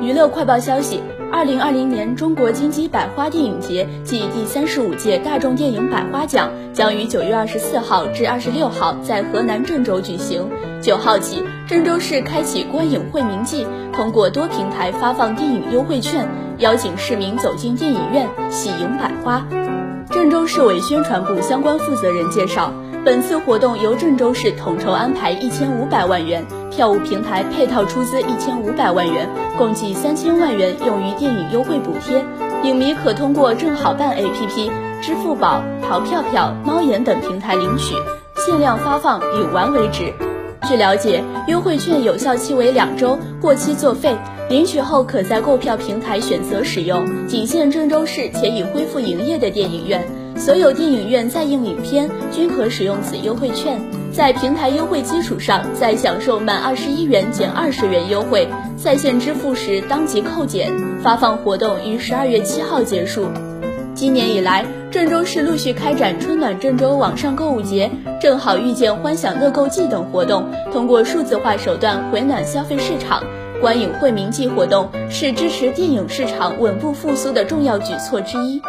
娱乐快报消息：二零二零年中国金鸡百花电影节暨第三十五届大众电影百花奖将于九月二十四号至二十六号在河南郑州举行。九号起，郑州市开启观影惠民季，通过多平台发放电影优惠券，邀请市民走进电影院喜迎百花。郑州市委宣传部相关负责人介绍。本次活动由郑州市统筹安排一千五百万元，票务平台配套出资一千五百万元，共计三千万元用于电影优惠补贴。影迷可通过正好办 APP、支付宝、淘票票、猫眼等平台领取，限量发放，领完为止。据了解，优惠券有效期为两周，过期作废。领取后可在购票平台选择使用，仅限郑州市且已恢复营业的电影院。所有电影院在映影片均可使用此优惠券，在平台优惠基础上再享受满二十一元减二十元优惠，在线支付时当即扣减。发放活动于十二月七号结束。今年以来，郑州市陆续开展“春暖郑州”网上购物节、正好遇见欢享乐购季等活动，通过数字化手段回暖消费市场。观影惠民季活动是支持电影市场稳步复苏的重要举措之一。